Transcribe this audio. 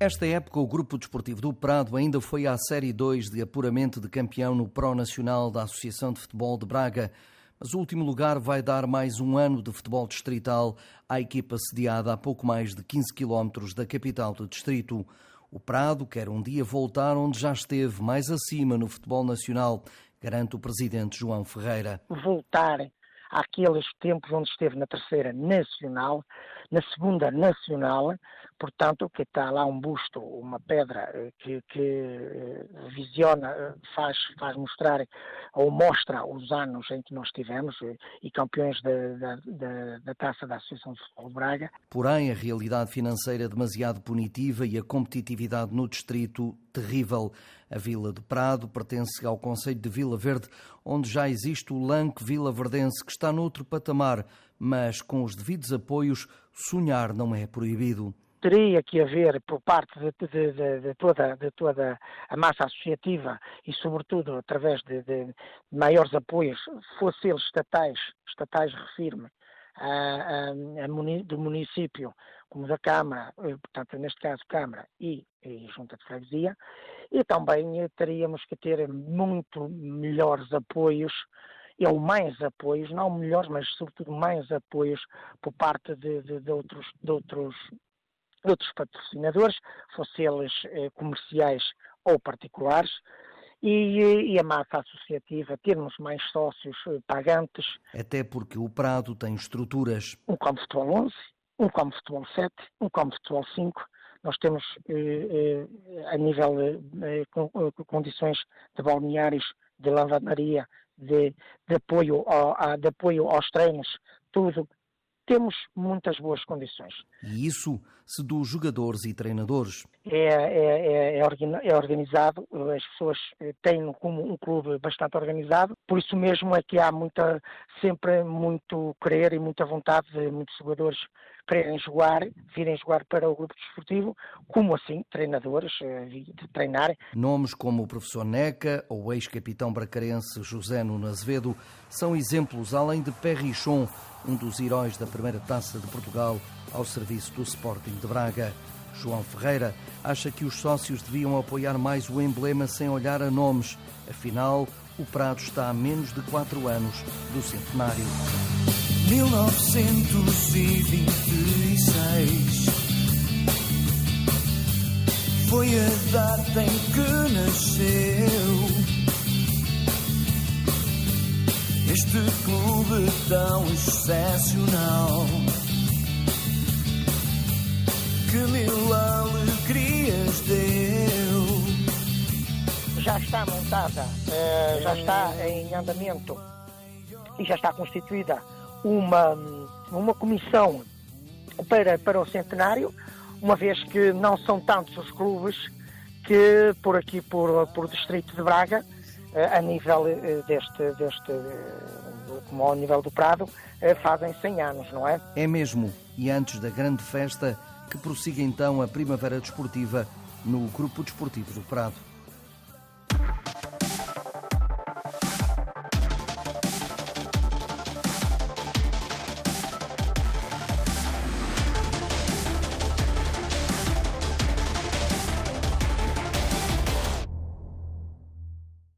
Esta época, o Grupo Desportivo do Prado ainda foi à Série 2 de apuramento de campeão no Pro Nacional da Associação de Futebol de Braga, mas o último lugar vai dar mais um ano de futebol distrital à equipa sediada a pouco mais de 15 quilómetros da capital do distrito. O Prado quer um dia voltar onde já esteve, mais acima no futebol nacional, garante o presidente João Ferreira. Voltar àqueles tempos onde esteve na terceira nacional, na segunda nacional, portanto, que está lá um busto, uma pedra eh, que, que eh, visiona, eh, faz, faz mostrar ou mostra os anos em que nós tivemos e campeões da, da, da Taça da Associação de Futebol Braga. Porém, a realidade financeira é demasiado punitiva e a competitividade no distrito terrível. A Vila de Prado pertence ao Conselho de Vila Verde, onde já existe o Lanque Vila Verdense, que está noutro patamar, mas com os devidos apoios, sonhar não é proibido teria que haver por parte de, de, de, de, toda, de toda a massa associativa e, sobretudo, através de, maiores apoios, fossem eles estatais, estatais refirme, a, a, a, do município, como da Câmara, eh, portanto, neste caso Câmara e, e Junta de Freguesia, e também eh, teríamos que ter muito melhores apoios ou mais apoios, não melhores, mas sobretudo mais apoios por parte de, de, de outros, de outros outros patrocinadores, fossem eles eh, comerciais ou particulares, e, e, a massa associativa, termos mais sócios eh, pagantes. Até porque o Prado tem estruturas. Um como futebol 11, um como futebol 7, um como futebol 5. Nós temos, eh, eh, a nível de eh, condições de balneários, de lavandaria, de, de, apoio ao, a, de apoio aos treinos, tudo temos muitas boas condições. E isso se dos jogadores e treinadores? É, é, é, é organizado, as pessoas têm como um clube bastante organizado, por isso mesmo é que há muita, sempre muito querer e muita vontade de muitos jogadores quererem jogar, virem jogar para o grupo desportivo, como assim treinadores eh, de treinar. Nomes como o professor Neca ou o ex-capitão bracarense José Nuno Azevedo são exemplos, além de Perrichon, um dos heróis da primeira taça de Portugal ao serviço do Sporting de Braga. João Ferreira acha que os sócios deviam apoiar mais o emblema sem olhar a nomes. Afinal, o Prado está a menos de quatro anos do centenário. 1926 foi a data em que nasceu tão excepcional que mil alegrias deu. Já está montada, eh, já está em andamento e já está constituída uma, uma comissão para, para o centenário, uma vez que não são tantos os clubes que por aqui, por, por distrito de Braga, a nível eh, deste, deste como ao nível do Prado, fazem 100 anos, não é? É mesmo. E antes da grande festa, que prossiga então a Primavera Desportiva no Grupo Desportivo do Prado.